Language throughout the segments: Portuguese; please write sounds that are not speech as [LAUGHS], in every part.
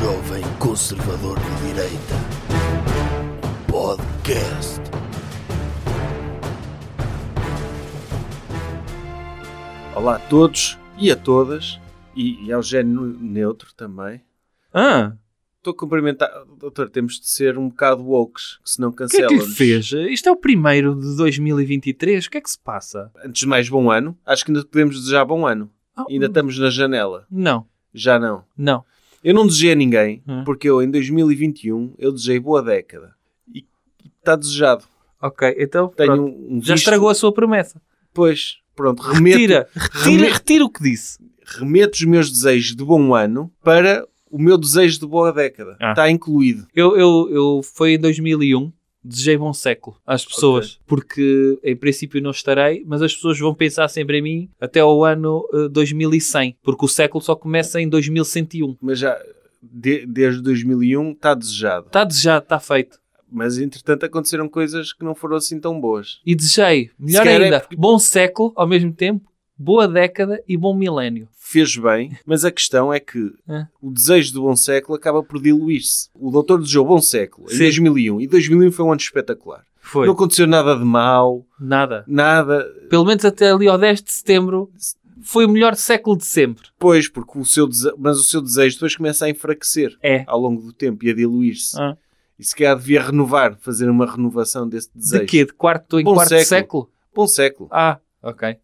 jovem conservador de direita. Podcast. Olá a todos e a todas, e, e ao género neutro também. Ah, Estou a cumprimentar. Doutor, temos de ser um bocado wokes, que senão o que é que fez? Isto é o primeiro de 2023. O que é que se passa? Antes de mais, bom ano. Acho que ainda podemos desejar bom ano. Ah, Ainda estamos na janela. Não, Já não. não. Eu não desejei a ninguém, Hum. porque eu em 2021 eu desejei boa década. E está desejado. Ok, então Tenho um, um já estragou a sua promessa. Pois, pronto, remeto, Retira, retira, reme- retira o que disse. remeto os meus desejos de bom ano para o meu desejo de boa década. Ah. Está incluído. Eu, eu, eu foi em 2001, desejei bom século às pessoas, porque em princípio não estarei, mas as pessoas vão pensar sempre em mim até ao ano eh, 2100, porque o século só começa em 2101. Mas já de- desde 2001 está desejado. Está desejado, está feito. Mas entretanto aconteceram coisas que não foram assim tão boas. E desejei, melhor é ainda, porque- bom século ao mesmo tempo, boa década e bom milénio. Fez bem, mas a questão é que É. o desejo do bom século acaba por diluir-se. O doutor desejou bom século em Sim. 2001 e 2001 foi um ano espetacular. Foi. Não aconteceu nada de mal, Nada. nada. Pelo menos até ali ao 10 de setembro foi o melhor século de sempre. Pois, porque o seu dese... mas o seu desejo depois começa a enfraquecer É. ao longo do tempo e a diluir-se. Ah. E se calhar devia renovar, fazer uma renovação desse desejo. De quê? De quarto em Bom quarto século. século? Bom século. Ah, ok.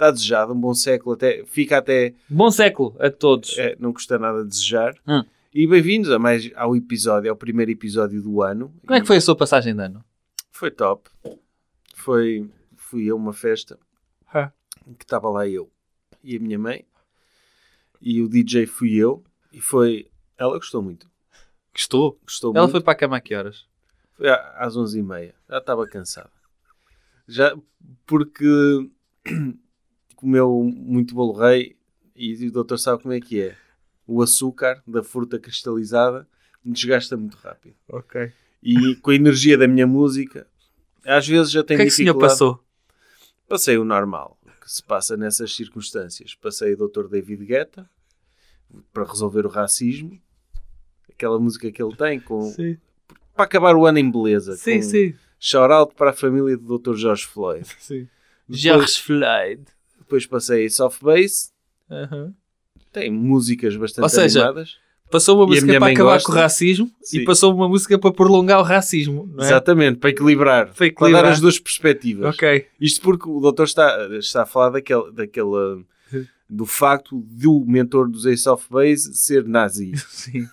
Está desejado, um bom século. Até, fica até. Bom século a todos. é, não custa nada desejar. Hum. E bem-vindos a mais ao episódio, ao primeiro episódio do ano. Como é que foi a sua passagem de ano? Foi top. Foi. Fui a uma festa Ah. em que estava lá eu e a minha mãe. E o DJ fui eu. E foi. Ela gostou muito. Gostou? Gostou Ela muito. foi para a cama a que horas? Foi às 11h30. Já estava cansada. Já porque [CLEARS THROAT] comeu muito bolo rei e o doutor sabe como é que é. O açúcar da fruta cristalizada desgasta muito rápido. Ok. E com a energia da minha música, às vezes já O tenho que é que o senhor dificuldade. passou? Passei o normal que se passa nessas circunstâncias. Passei o Dr. David Guetta para resolver o racismo. Aquela música que ele tem com, Sim, para acabar o ano em beleza. sim. com sim. Shout out para a família do Dr. George Floyd. sim. Depois- George Floyd. Depois passei a Soft Bass. Aham. Tem músicas bastante Ou seja, animadas. Passou uma música para acabar gosta? com o racismo Sim. e passou uma música para prolongar o racismo. É? Exatamente, para equilibrar. Para Para equilibrar. dar as duas perspectivas. Ok. Isto porque o doutor está, está a falar daquele, daquele, [LAUGHS] do facto de o mentor dos Ace of Base ser nazi [LAUGHS] Sim.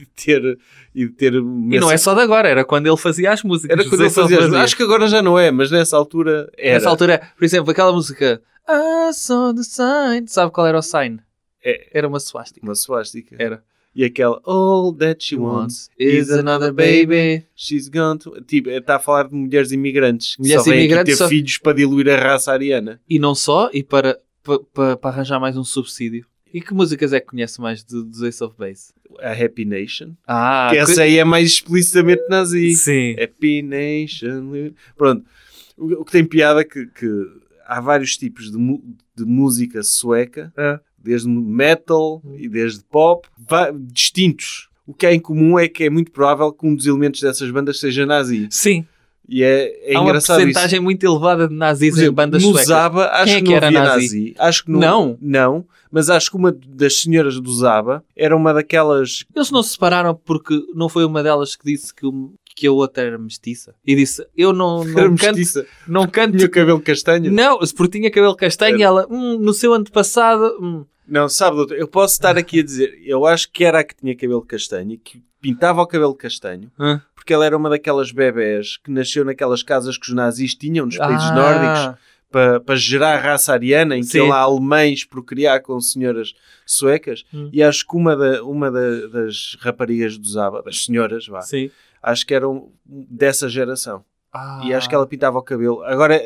e ter, e ter E não é só de agora, era quando ele fazia as músicas. era quando ele fazia, as- acho que agora já não é, mas nessa altura era. Nessa altura, por exemplo, aquela música I saw the sign. Sabe qual era o sign? É. Era uma suástica. uma suástica. Era. E aquela All that she wants is another baby. She's gone to... Tipo, está a falar de mulheres imigrantes que Mulheres só imigrantes aqui ter só- filhos para diluir a raça ariana. E não só, e para, para, para, arranjar mais um subsídio. E que músicas é que conhece mais dos Ace of Base? A Happy Nation. Ah, que essa aí é mais explicitamente nazi. Sim. Happy Nation. Pronto. O, o que tem piada é que, que há vários tipos de, de música sueca, É. desde metal e desde pop, distintos. O que é em comum é que é muito provável que um dos elementos dessas bandas seja nazi. Sim. E é, é Há uma engraçado isso. porcentagem muito elevada de nazis Por em exemplo, bandas no suecas. Zaba, acho Quem é que, que não era havia nazi? nazi. Acho que não, Não? não. Mas acho que uma das senhoras do Zaba era uma daquelas. Eles não se separaram porque não foi uma delas que disse que, o- que a outra era mestiça. E disse, eu não, Era [LAUGHS] não canto... mestiça. Não canto... Tinha cabelo castanho. Não, porque tinha cabelo castanho e ela, hum, no seu antepassado... Hum. Não, sabe, doutor, eu posso estar aqui a dizer, eu acho que era a que tinha cabelo castanho e que pintava o cabelo castanho, Hã? porque ela era uma daquelas bebés que nasceu naquelas casas que os nazis tinham nos países Ah, nórdicos para, para gerar a raça ariana, em que Sim. iam lá alemães procriar com senhoras suecas. Hum. E acho que uma, da, uma da- das raparigas do Zaba, das senhoras, vá, Sim. Acho que eram dessa geração. Ah. E acho que ela pintava o cabelo. Agora,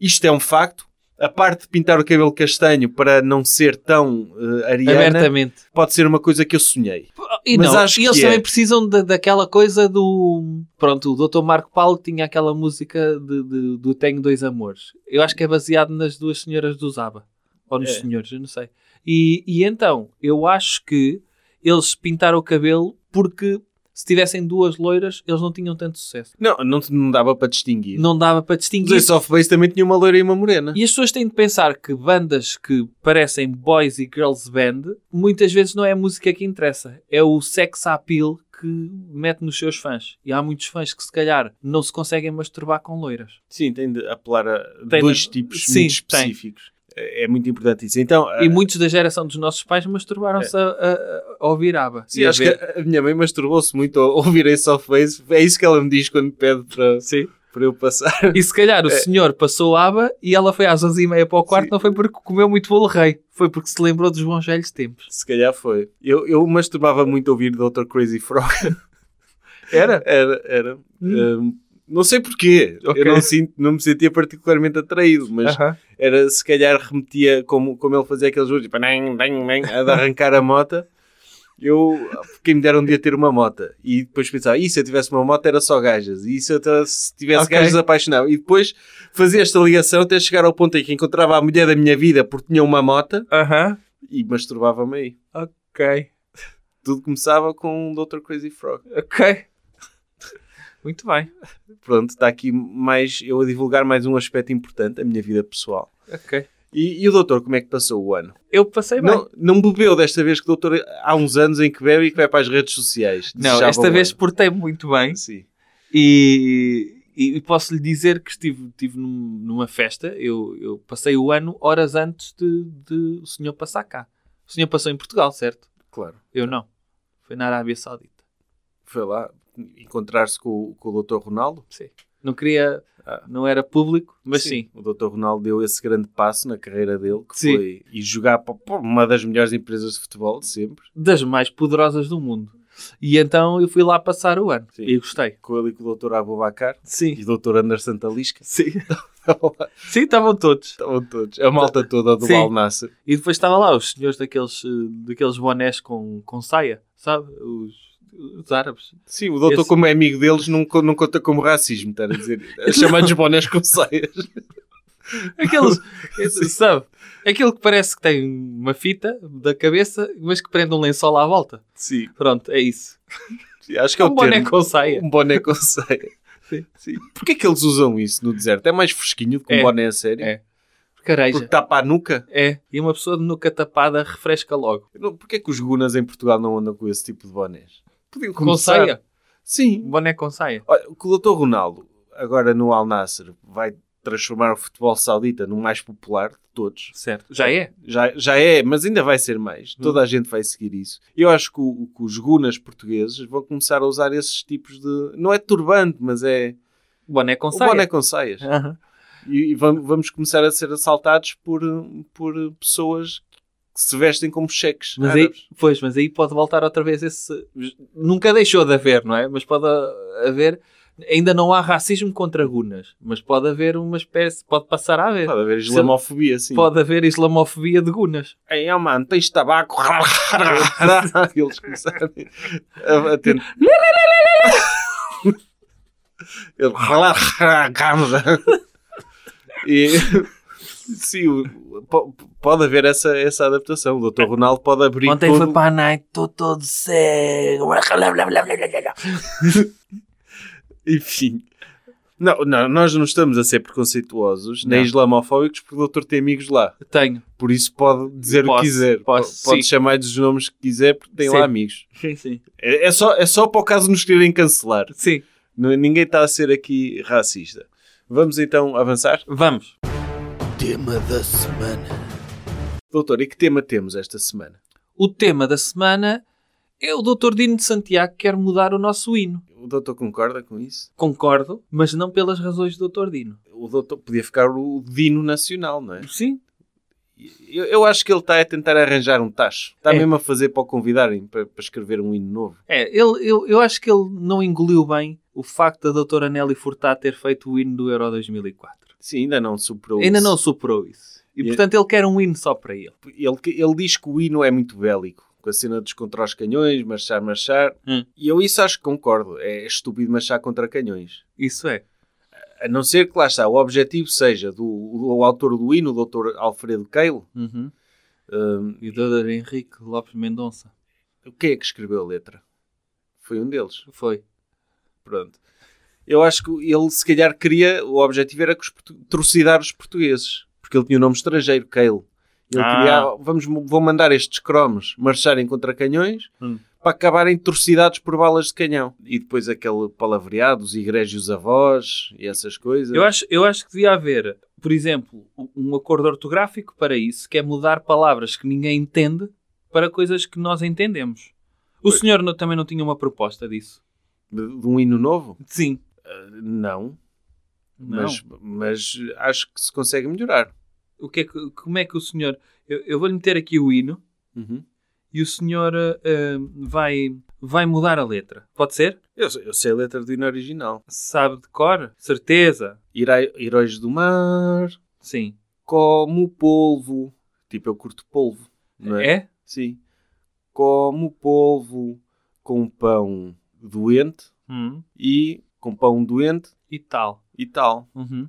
isto é um facto. A parte de pintar o cabelo castanho para não ser tão eh, ariana Abertamente. pode ser uma coisa que eu sonhei. E, Mas não, acho e eles que também é. precisam da- daquela coisa do. Pronto, o Dr. Marco Paulo tinha aquela música de, de- do Tenho Dois Amores. Eu acho que é baseado nas duas senhoras do Zaba. Ou nos É. senhores, eu não sei. E, e então, eu acho que eles pintaram o cabelo porque se tivessem duas loiras, eles não tinham tanto sucesso. Não, não, não dava para distinguir. Não dava para Os distinguir. Ace of Base também tinha uma loira e uma morena. E as pessoas têm de pensar que bandas que parecem boys e girls band, muitas vezes não é a música que interessa, é o sex appeal que mete nos seus fãs. E há muitos fãs que se calhar não se conseguem masturbar com loiras. Sim, tem de apelar a Tem dois de- tipos Sim, muito tem. específicos. É é muito importante isso. Então, E ah, muitos da geração dos nossos pais masturbaram-se a, a- a ouvir ABBA. sim, acho ver- que a minha mãe masturbou-se muito a [LAUGHS] ouvir Ace of Base. É isso que ela me diz quando pede para, Sim. para eu passar. E se calhar o senhor passou ABBA e ela foi às 11h30 para o quarto, Sim. não foi porque comeu muito bolo rei, foi porque se lembrou dos bons velhos tempos. Se calhar foi. Eu, eu masturbava muito a ouvir Dr. Crazy Frog. [LAUGHS] Era? Era, era. Um, não sei porquê. Ok. Eu não, sinto, não me sentia particularmente atraído, mas Aham. Era se calhar remetia como, como ele fazia aqueles jogos, tipo, nem, nem, nem, a arrancar a mota. Eu, quem me dera um dia ter uma mota e depois pensava, e se eu tivesse uma moto era só gajas, e se eu se tivesse Ok. gajas apaixonava. E depois fazia esta ligação até chegar ao ponto em que encontrava a mulher da minha vida porque tinha uma mota Aham. e masturbava-me aí. Ok. Tudo começava com o Dr. Crazy Frog. Ok. Muito bem. Pronto, está aqui mais eu a divulgar mais um aspecto importante, a minha vida pessoal. Ok. E, e o doutor, como é que passou o ano? Eu passei bem. Não, não bebeu desta vez que o doutor há uns anos em que bebe e que vai para as redes sociais. Não, esta vez ano. portei-me muito bem Sim. e, e posso lhe dizer que estive, estive num- numa festa. Eu, eu passei o ano horas antes de, de o senhor passar cá. O senhor passou em Portugal, certo? Claro. Eu não. Foi na Arábia Saudita. Foi lá encontrar-se com, o- com o doutor Ronaldo. Sim. Não queria, Ah. não era público, mas sim. O doutor Ronaldo deu esse grande passo na carreira dele, que Sim. foi ir jogar para, uma das melhores empresas de futebol de sempre. Das mais poderosas do mundo. E então eu fui lá passar o ano. Sim. E gostei. Com ele e com o doutor Abubacar Sim. e o doutor Anderson Talisca. Sim. [LAUGHS] Sim, estavam todos. Estavam todos. A malta toda do Sim. Al Nassr. E depois estava lá os senhores daqueles, eh, daqueles bonés com, com saia, sabe? Os, os árabes. Sim, o doutor, Esse- como é amigo deles, não, não conta como racismo, estar a dizer. [LAUGHS] Chamados bonés com saias. [LAUGHS] Aqueles, esse, sabe? Aquele que parece que tem uma fita da cabeça, mas que prende um lençol à volta. Sim, Pronto, é isso. acho que é o um boné com saia. Um boné com saia. Sim. Sim. Porquê que eles usam isso no deserto? É mais fresquinho do que um É. boné a sério? É. Careja. Porque tapa a nuca? É. E uma pessoa de nuca tapada refresca logo. Porquê que os gunas em Portugal não andam com esse tipo de bonés? Podiam Com começar- saia. Sim. Boné com saia. Olha, o que o doutor Ronaldo, agora no Al Nassr, vai transformar o futebol saudita no mais popular de todos. Certo. Já é? Já, já é, mas ainda vai ser mais. Toda a gente vai seguir isso. Eu acho que, o- que os gunas portugueses vão começar a usar esses tipos de... Não é turbante, mas é... Boné com o saia. boné com saias. Aham. E, e vam- vamos começar a ser assaltados por, por pessoas que se vestem como cheques Mas aí, pois, mas aí pode voltar outra vez esse. Nunca deixou de haver, não é? Mas pode haver. Ainda não há racismo contra gunas, mas pode haver uma espécie. Pode passar a haver. Pode haver islamofobia, sim. Pode haver islamofobia de gunas. Ei, oh, mano, tens tabaco? [LAUGHS] [LAUGHS] Eles começaram a, a tentar... [LAUGHS] Ele... e... Sim, o- po- pode haver essa, essa adaptação. O Dr. Ronaldo pode abrir Ontem todo... foi para a night, estou todo cego. [LAUGHS] Enfim. Não, não, nós não estamos a ser preconceituosos nem Não. islamofóbicos porque o doutor tem amigos lá. Tenho. Por isso pode dizer o Posso, que quiser. posso, pode sim. chamar-lhes os nomes que quiser porque tem Sim. lá amigos. Sim, sim. É, é só, é só para o caso nos quererem cancelar. Sim. Ninguém está a ser aqui racista. Vamos então avançar? Vamos. Tema da semana. Doutor, e que tema temos esta semana? O tema da semana é o Dr. Dino de Santiago que quer mudar o nosso hino. O doutor concorda com isso? Concordo, mas não pelas razões do Dr. Dino. O doutor podia ficar o Dino Nacional, não é? Sim. Eu, eu acho que ele está a tentar arranjar um tacho. Está É. mesmo a fazer para o convidarem para, para escrever um hino novo. É, ele, eu, eu acho que ele não engoliu bem o facto da doutora Nelly Furtado ter feito o hino do Euro 2004. Sim, ainda não superou Ainda isso. não superou isso. E, E- portanto ele quer um hino só para ele. Ele, ele diz que o hino é muito bélico. Com a cena dos contra os canhões, marchar, marchar. Hum. E eu isso acho que concordo. É estúpido marchar contra canhões. Isso é. A não ser que lá está, o objetivo seja do o, autor do hino, o Dr. Alfredo Keil, Uhum. hum, E o Dr. Henrique Lopes Mendonça. Quem é que escreveu a letra? Foi um deles. Foi. Pronto. Eu acho que ele, se calhar, queria. O objetivo era trucidar os portugueses. Porque ele tinha o nome estrangeiro, Cale. Ele Ah. queria. Vamos, vou mandar estes cromos marcharem contra canhões Hum. para acabarem trucidados por balas de canhão. E depois aquele palavreado, os egrégios avós e essas coisas. Eu acho, eu acho que devia haver, por exemplo, um acordo ortográfico para isso, que é mudar palavras que ninguém entende para coisas que nós entendemos. O Pois. senhor não- também não tinha uma proposta disso? De, de um hino novo? Sim. Não. Não. Mas, mas acho que se consegue melhorar. O que é que, como é que o senhor... Eu, eu vou-lhe meter aqui o hino Uhum. e o senhor ah, vai, vai mudar a letra. Pode ser? Eu, sei- eu sei a letra do hino original. Sabe de cor? Certeza? Herói- Heróis do mar, Sim. como polvo. Tipo, eu curto polvo. É? É? Sim. Como polvo com pão doente Hum. e com pão doente E tal. e tal. Uhum.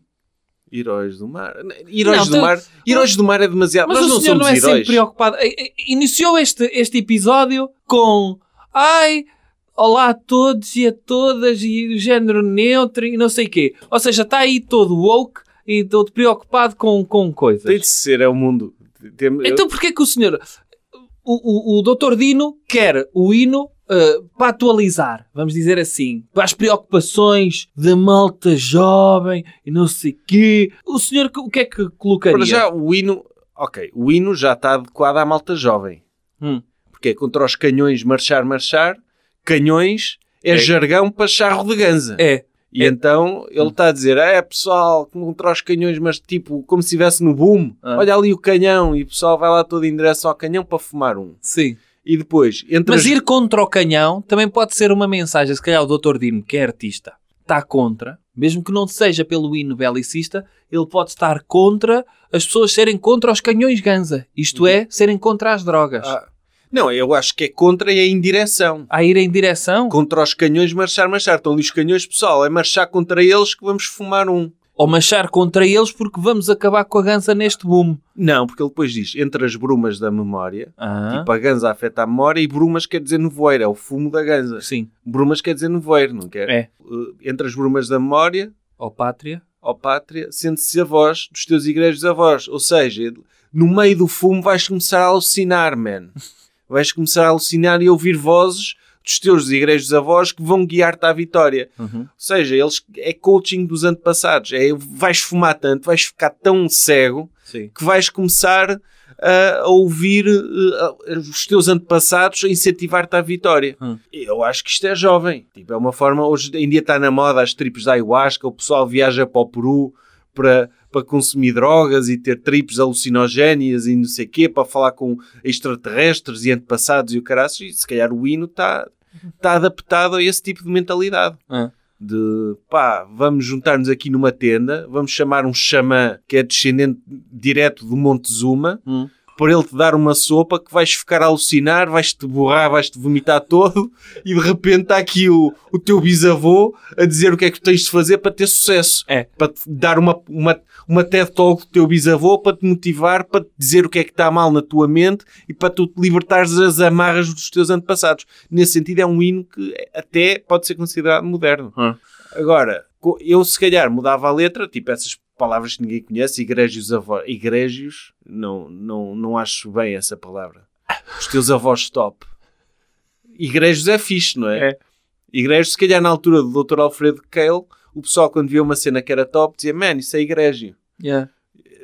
Heróis do mar. Heróis Não, do tu- mar. Heróis do mar é demasiado. Mas Nós o não senhor somos não é heróis. sempre preocupado. Iniciou este, este episódio com ai, olá a todos e a todas e o género neutro e não sei o quê. Ou seja, está aí todo woke e todo preocupado com, com coisas. Tem de ser, é o mundo. Tem- Então porquê que o senhor, o, o, o Dr. Dino quer o hino eh, para atualizar, vamos dizer assim, para as preocupações da malta jovem e não sei o quê. O senhor o que é que colocaria? Para já, o hino. Ok, o hino já está adequado à malta jovem. Hum. Porque é contra os canhões marchar, marchar. Canhões é, É. jargão para charro de ganza. É, E É. então ele está a dizer: É pessoal, contra os canhões, mas tipo, como se estivesse no boom. Ah. Olha ali o canhão. E o pessoal vai lá todo em direção ao canhão para fumar um. sim. E depois, entre Mas as- ir contra o canhão também pode ser uma mensagem. Se calhar o Dr. Dino, que é artista, está contra, mesmo que não seja pelo hino belicista, ele pode estar contra as pessoas serem contra os canhões ganza. Isto é, serem contra as drogas. Ah, não, eu acho que é contra e é em direção. A ir em direção Contra os canhões, marchar, marchar. Estão ali os canhões, pessoal. É marchar contra eles que vamos fumar um. Ou machar contra eles porque vamos acabar com a ganza neste boom. Não, porque ele depois diz: entre as brumas da memória. Ah, Tipo, a ganza afeta a memória e brumas quer dizer nevoeiro, é o fumo da ganza. sim. Brumas quer dizer nevoeiro, não quer? É. Uh, entre as brumas da memória, Ó pátria. ó pátria, sente-se a voz dos teus igrejos avós. Ou seja, no meio do fumo vais começar a alucinar, man. [LAUGHS] Vais começar a alucinar e ouvir vozes dos teus igrejos avós que vão guiar-te à vitória. Uhum. Ou seja, eles, é coaching dos antepassados. É, vais fumar tanto, vais ficar tão cego Sim. que vais começar a ouvir uh, os teus antepassados a incentivar-te à vitória. Hum. Eu acho que isto é jovem. Tipo, é uma forma... Hoje em dia está na moda as tripes da ayahuasca, o pessoal viaja para o Peru para, para consumir drogas e ter tripes alucinogénias e não sei o quê, para falar com extraterrestres e antepassados e o caraças. E se calhar o hino está, está adaptado a esse tipo de mentalidade Ah. de pá, vamos juntar-nos aqui numa tenda, vamos chamar um xamã que é descendente direto do Monte Zuma, Hum. Por ele te dar uma sopa que vais ficar a alucinar, vais-te borrar, vais-te vomitar todo e de repente está aqui o, o teu bisavô a dizer o que é que tens de fazer para ter sucesso. É. Para te dar uma, uma, uma TED Talk do teu bisavô para te motivar, para te dizer o que é que está mal na tua mente e para tu te libertares das amarras dos teus antepassados. Nesse sentido é um hino que até pode ser considerado moderno. Hum. Agora, eu se calhar mudava a letra, tipo essas palavras que ninguém conhece, igrégios avós. Igrégios, não, não, não acho bem essa palavra. Os teus avós top. Igrégios é fixe, não é? É. Igrégios, se calhar na altura do Dr. Alfredo Cale, o pessoal quando via uma cena que era top dizia, man, isso é igrégio. Yeah.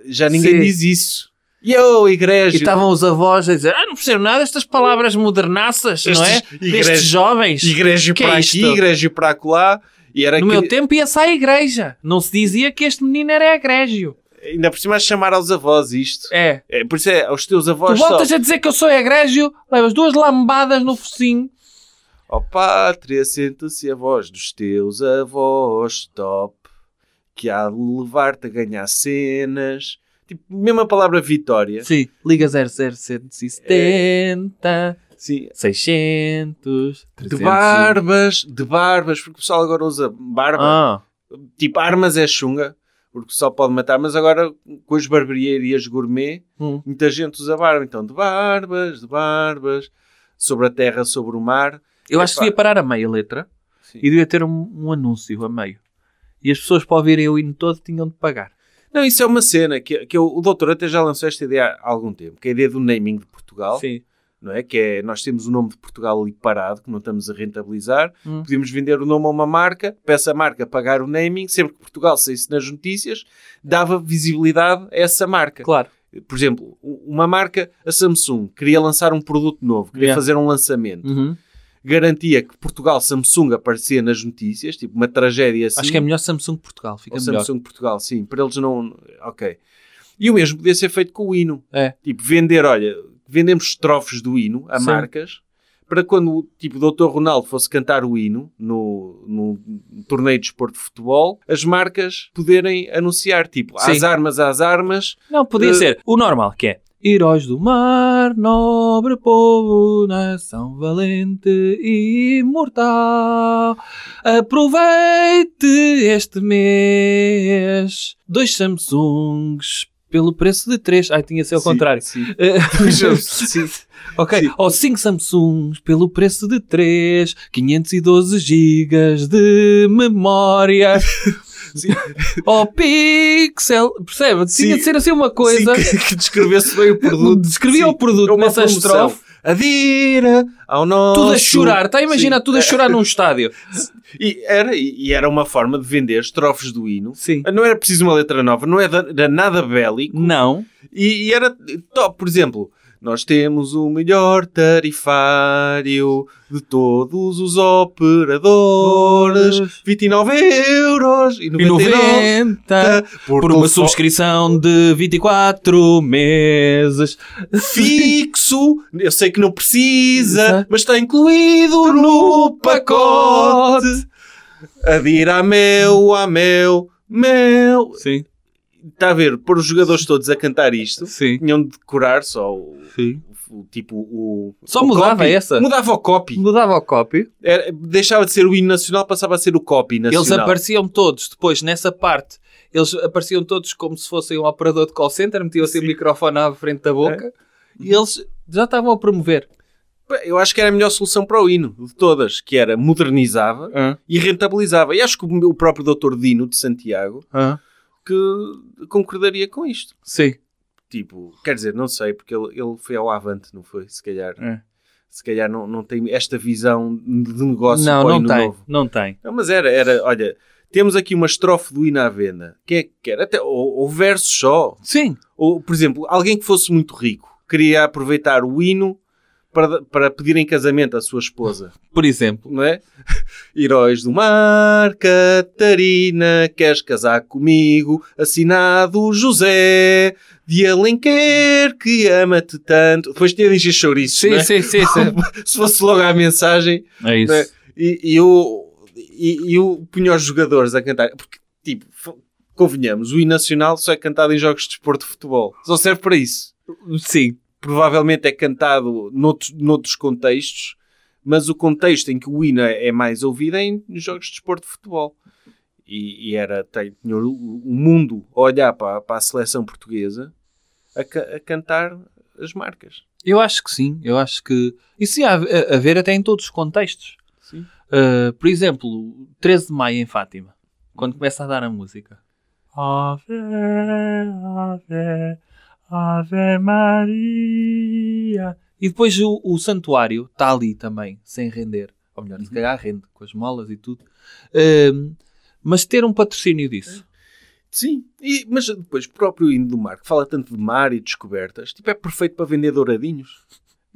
Já ninguém Sim. diz isso. E eu, E igrégio. estavam os avós a dizer: Ah, não percebo nada destas palavras modernaças, não é? Estes Destes jovens. Que é para isto? aqui, igrégio para acolá. E era No que- meu tempo ia-se à igreja. Não se dizia que este menino era egrégio. Ainda por cima a chamar aos avós isto. É. É, por isso é, aos teus Tu avós só. voltas a dizer que eu sou egrégio, levas duas lambadas no focinho. Ó pátria, sente-se a voz dos teus avós, top, que há de levar-te a ganhar cenas. Tipo, mesmo a palavra vitória. Sim. Liga 00770, Sim. 600, De 300. barbas, de barbas, porque o pessoal agora usa barba. Ah, Tipo, armas é chunga, porque só pode matar, mas agora com as barbearias gourmet, hum. muita gente usa barba. Então, de barbas, de barbas, sobre a terra, sobre o mar. Eu acho que devia parar a meia letra Sim. e devia ter um, um anúncio a meio. E as pessoas para ouvirem o hino todo tinham de pagar. Não, isso é uma cena que, que eu- o doutor até já lançou esta ideia há algum tempo, que é a ideia do naming de Portugal, Sim. Não é? Que é, nós temos o nome de Portugal ali parado, que não estamos a rentabilizar, Hum. podemos vender o nome a uma marca, para essa marca pagar o naming, sempre que Portugal saísse nas notícias, dava visibilidade a essa marca. Claro. Por exemplo, uma marca, a Samsung, queria lançar um produto novo, queria Yeah. fazer um lançamento, Uhum. garantia que Portugal Samsung aparecia nas notícias, tipo uma tragédia assim. Acho que é melhor Samsung Portugal. Fica Ou melhor. Samsung Portugal, sim. Para eles não... Ok. E o mesmo podia ser feito com o hino. É. Tipo, vender, olha, vendemos estrofes do hino a Sim. marcas para quando, tipo, o Dr. Ronaldo fosse cantar o hino no, no torneio de desporto de futebol, as marcas poderem anunciar, tipo, às Sim. armas, às armas. Não, podia Eh, ser o normal, que é Heróis do mar, nobre povo, nação valente e imortal. Aproveite este mês. Dois Samsungs pelo preço de três. Ai, tinha ser ao Sim, contrário. sim. [LAUGHS] Eh, [LAUGHS] Sim. ok. Sim. Ou 5 Samsungs pelo preço de 3, 512 GB de memória. [LAUGHS] Ou Pixel, percebe? Tinha Sim. de ser assim uma coisa. Sim, que, que descrevesse bem o produto. Descrevia Sim. o produto É nessa estrofe. Adira ao nosso... Tudo a chorar, está a imaginar tudo a chorar num estádio. E era, e era uma forma de vender estrofes do hino. Sim. Não era preciso uma letra nova, não era, era nada bélico. Não. E, e era top, por exemplo, nós temos o melhor tarifário de todos os operadores, 29 euros e E 99 90 por uma telefone subscrição de 24 meses. fixo. Eu sei que não precisa, mas está incluído no pacote. Adira a meu, a meu, meu. Sim, Está a ver, pôr os jogadores todos a cantar isto. sim, Tinham de decorar só o, sim. o tipo o Só o mudava copy. essa? mudava o copy Mudava o copy. Era- deixava de ser o hino nacional passava a ser o copy nacional Eles apareciam todos depois nessa parte. Eles apareciam todos como se fossem um operador de call center, metiam assim o microfone à frente da boca e eles já estavam a promover. eu acho que era a melhor solução para o hino de todas que era modernizava e rentabilizava e acho que o próprio doutor Dino de Santiago que concordaria com isto Sim. tipo quer dizer não sei porque ele, ele foi ao Avante não foi se calhar É. se calhar não, não tem esta visão de negócio Não, não tem. novo Não tem. Não, mas era, era, olha, temos aqui uma estrofe do hino à venda. Quem é que quer? Até, ou, ou versos só. Sim. Ou, por exemplo, alguém que fosse muito rico queria aproveitar o hino para, para pedir em casamento à sua esposa, Por exemplo. não é? [LAUGHS] Heróis do mar, Catarina, queres casar comigo? Assinado José de Alenquer, que ama-te tanto. Depois tinha de encher chouriços, Sim, não é? sim, sim, sim. [LAUGHS] Se fosse logo a mensagem, É isso. né? E, e eu, e, eu punha os jogadores a cantar. Porque, tipo, convenhamos, o hino nacional só é cantado em jogos de desporto de futebol. Só serve para isso. Sim. Provavelmente é cantado noutros, noutros contextos, mas o contexto em que o hino é é mais ouvido é em jogos de desporto de futebol. E, e era, tem, tinha o, o mundo a olhar para, para a seleção portuguesa a, a cantar as marcas. Eu acho que sim. Eu acho que. Isso ia a, a ver até em todos os contextos. Sim. Uh, por exemplo, 13 de maio em Fátima, quando começa a dar a música. Ave, Ave, Ave Maria. E depois o, o santuário está ali também, sem render. Ou melhor, se calhar rende, com as molas e tudo. Um, mas ter um patrocínio disso. Sim, e- mas depois o próprio hino do mar, que fala tanto de mar e descobertas, tipo, é perfeito para vender douradinhos,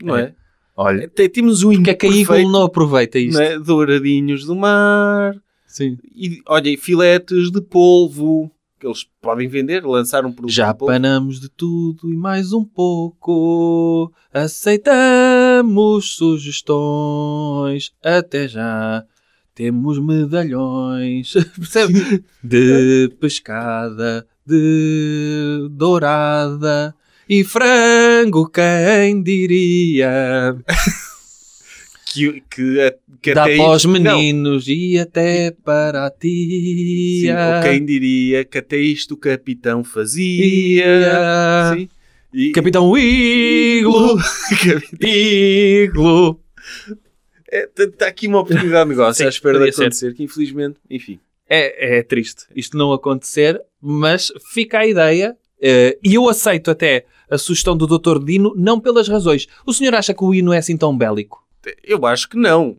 não é? Olha. Tem- Temos um hino Porque é que a perfeito, Eagle não aproveita isto? não é? douradinhos do mar, Sim. e olha, e filetes de polvo, que eles podem vender, lançar um produto Já panamos de tudo e mais um pouco. Aceitamos sugestões. Até já temos medalhões. [LAUGHS] Percebe? De pescada, de dourada e frango, quem diria? [LAUGHS] que, que, que Dá até para os isto- não, meninos e até para a sim, tia. ou quem diria que até isto o capitão fazia. Ia. Sim. E- Capitão Iglo! [LAUGHS] Iglo! Está aqui uma oportunidade de negócio Sim, à espera de podia ser. acontecer, que infelizmente, enfim. É, é triste isto não acontecer, mas fica a ideia, eh, e eu aceito até a sugestão do Dr. Dino, não pelas razões. O senhor acha que o hino é assim tão bélico? Eu acho que não.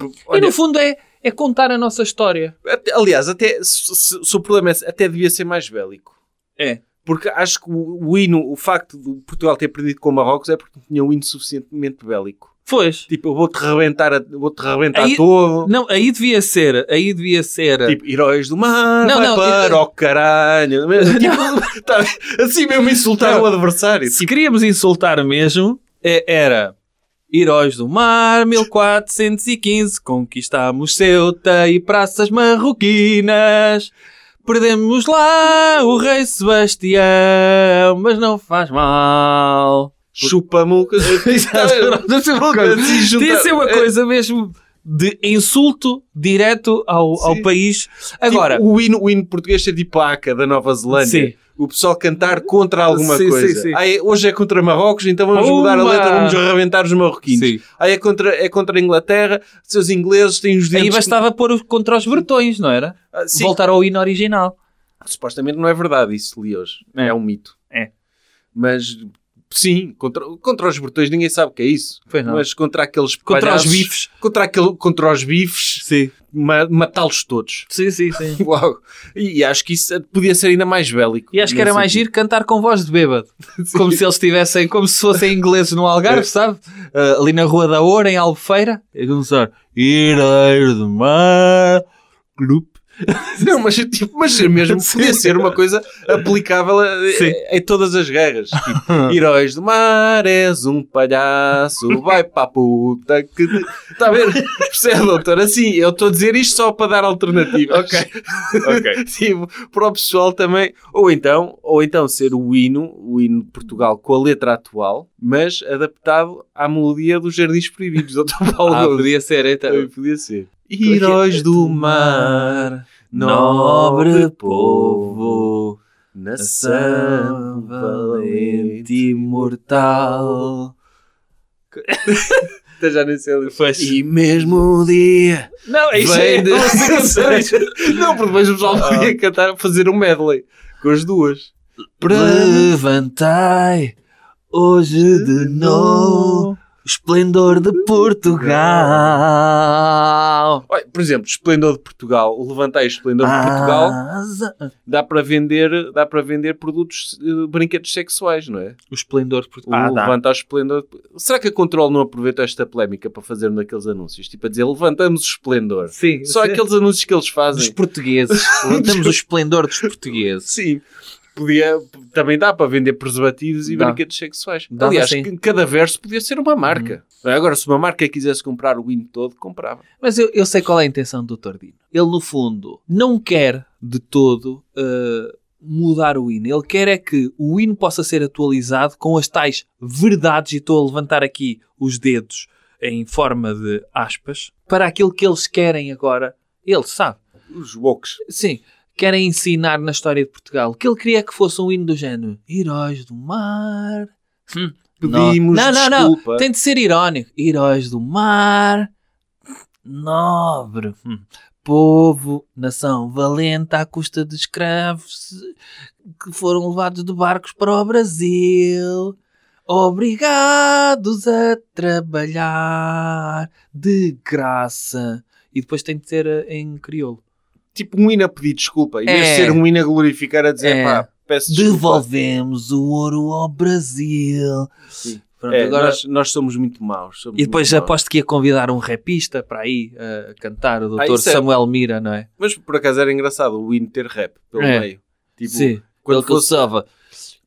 e Olha, no fundo é, é contar a nossa história. até- aliás, até se, se- se o problema é, até devia ser mais bélico. É. Porque acho que o, o hino, o facto de Portugal ter perdido com Marrocos é porque tinha um hino suficientemente bélico. Pois. Tipo, eu vou-te rebentar, vou-te rebentar Aí- todo. Não, aí devia ser, aí devia ser... Tipo, heróis do mar, Não, não, para eu- o caralho. [LAUGHS] Tipo, tá, assim mesmo insultar Não. o adversário. Se queríamos insultar mesmo, é- era Heróis do Mar, 1415, conquistámos Ceuta e praças marroquinas. Perdemos lá o rei Sebastião, mas não faz mal. Chupa-me o... [LAUGHS] Tinha ser uma É, coisa mesmo de insulto direto ao, ao país. Agora, Tipo, o, hino, o hino português ser tipo a ACA da Nova Zelândia. Sim. O pessoal cantar contra alguma Sim, coisa. sim, sim. Ah, é- hoje é contra Marrocos, então vamos Uma! mudar a letra, vamos arrebentar os marroquinos. Ah, é contra, é contra a Inglaterra, seus ingleses têm os dentes... aí bastava pôr o- contra os bretões, não era? Ah. Voltar ao hino original. Supostamente não é verdade isso, li hoje. É, É. um mito. É. Mas, sim, contra, contra os bretões ninguém sabe o que é isso. Pois não. Mas contra aqueles Contra os bifes. Contra, aquele, contra os bifes, Sim. ma- matá-los todos. Sim, sim, sim. [LAUGHS] Uau. E, e acho que isso podia ser ainda mais bélico. E acho que era mais giro cantar com voz de bêbado. [LAUGHS] Como se eles estivessem, como se fossem ingleses no Algarve, sabe? Ah, ali na Rua da Oura, em Albufeira. E começar. Heróis do mar. Grupo. [LAUGHS] Não, mas, tipo, mas mesmo [LAUGHS] podia ser uma coisa aplicável a- Sim. em todas as guerras. Tipo, [LAUGHS] heróis do mar, és um palhaço, vai para a puta que. te-" Está a ver? Percebe, doutor? Assim, eu estou a dizer isto só para dar alternativas. Ok. Ok. tipo, para o pessoal também. Ou então, ou então ser o hino, o hino de Portugal com a letra atual, mas adaptado à melodia dos Jardins Proibidos. Doutor Paulo Ah, podia ser, então. Podia ser. Heróis do mar, Nobre povo, nação valente. imortal. [LAUGHS] Até já nem sei. Pois. E mesmo o dia Não, é isso de... Não, porque depois o pessoal podia cantar, fazer um medley com as duas. Levantai hoje de novo esplendor de Portugal. Olha, por exemplo, Esplendor de Portugal, o Levantai Esplendor de. Portugal, dá para vender, dá para vender produtos, eh, brinquedos sexuais, não é? O esplendor de Portugal. Ah, dá. Levanta o Esplendor. Será que a Control não aproveitou esta polémica para fazer um daqueles anúncios? Tipo a dizer, levantamos o Esplendor. Sim, Só sim. aqueles anúncios que eles dos fazem. portugueses. [LAUGHS] Levantamos o esplendor dos portugueses. Sim. Podia, também dá para vender preservativos e Dá. brinquedos sexuais. Dava Aliás, cada verso podia ser uma marca. Agora, se uma marca quisesse comprar o hino todo, comprava. Mas eu, eu sei qual é a intenção do Dr. Dino. Ele, no fundo, não quer de todo uh, mudar o hino. Ele quer é que o hino possa ser atualizado com as tais verdades, e estou a levantar aqui os dedos em forma de aspas, para aquilo que eles querem agora. Ele sabe. Os woks. Sim. Querem ensinar na história de Portugal. O que ele queria que fosse um hino do género. Heróis do mar. Hum, Pedimos não, não, não. desculpa. Tem de ser irónico. Heróis do mar, nobre hum, povo, nação valente à custa de escravos que foram levados de barcos para o Brasil. Obrigados a trabalhar de graça. E depois tem de ser eh, em crioulo. Tipo um hino a pedir desculpa. Em vez de É. ser um hino a glorificar, a dizer, É. pá, peço desculpa. Devolvemos o ouro ao Brasil. Sim. Pronto, É, agora... nós, nós somos muito maus. somos E depois maus. aposto que ia convidar um rapista para aí a cantar, o Ah, Dr. isso é- Samuel Mira, não é? Mas por acaso era engraçado o hino ter rap pelo É. meio. Tipo, Sim. quando Ele fosse- começava.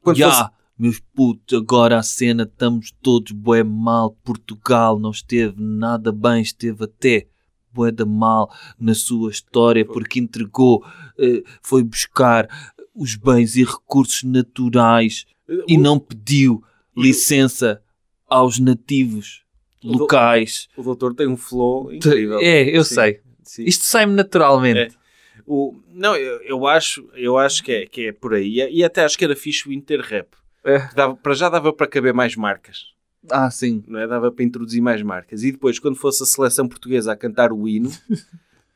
quando Já, fosse- meus putos, agora a cena, estamos todos bué mal. Portugal não esteve nada bem, esteve até bué da mal na sua história, porque entregou, eh, foi buscar os bens e recursos naturais e o- não pediu licença aos nativos locais. O doutor tem um flow incrível. É, eu Sim, sei. sim. Isto sai-me naturalmente. É. O, não, eu, eu acho, eu acho que, é, que é por aí. E, e até acho que era fixe o Inter Rap. É. dava- para já dava para caber mais marcas. Ah, sim. não é? Dava para introduzir mais marcas. E depois, quando fosse a seleção portuguesa a cantar o hino, [LAUGHS]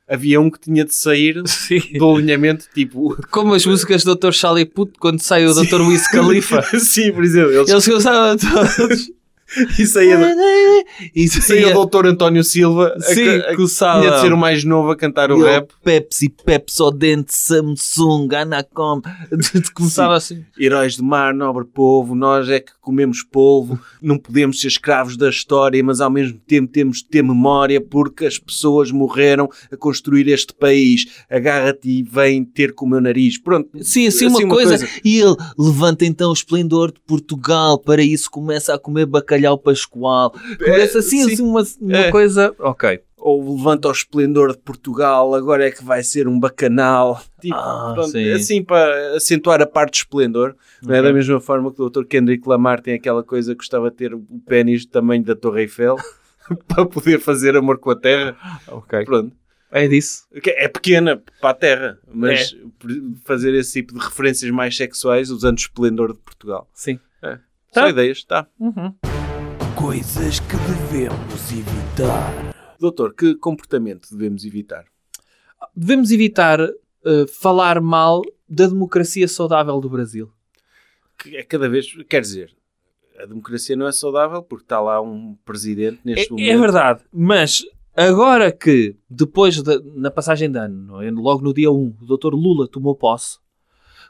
havia um que tinha de sair [LAUGHS] Sim. do alinhamento, tipo... Como as músicas do Dr. Charlie Puth quando sai o Dr. Wiz Khalifa. [LAUGHS] Sim, por exemplo, eles... Eles gostavam todos. E saía, E saía o doutor António Silva, a, Sim, a, coçava. tinha de ser o mais novo a cantar o Eu, rap. Pepsi, Pepsodente, Samsung, Anacom. Começava assim. Heróis do mar, nobre povo, nós é que comemos polvo, não podemos ser escravos da história, mas ao mesmo tempo temos de ter memória porque as pessoas morreram a construir este país. Agarra-te e vem ter com o meu nariz. Pronto. Sim, assim, Assim, uma, uma coisa. coisa. E ele levanta então o esplendor de Portugal. Para isso começa a comer bacalhau pascoal. Começa assim, sim. assim uma, uma É. coisa. Ok. Ou levanta o esplendor de Portugal, agora é que vai ser um bacanal. Tipo, Ah, pronto, sim. assim para acentuar a parte de esplendor. Não é da mesma forma que o Dr. Kendrick Lamar tem aquela coisa que gostava de ter o pênis do tamanho da Torre Eiffel [LAUGHS] para poder fazer amor com a Terra. Ok. Pronto. É disso. É pequena para a Terra, mas por- fazer esse tipo de referências mais sexuais usando o esplendor de Portugal. Sim. Só Tá. ideias, tá. Coisas que devemos evitar. Doutor, que comportamento devemos evitar? Devemos evitar eh, falar mal da democracia saudável do Brasil. Que é cada vez, quer dizer, a democracia não é saudável porque está lá um presidente neste É, momento. é verdade, mas agora que, depois da na passagem de ano, é? logo no dia 1, o Dr. Lula tomou posse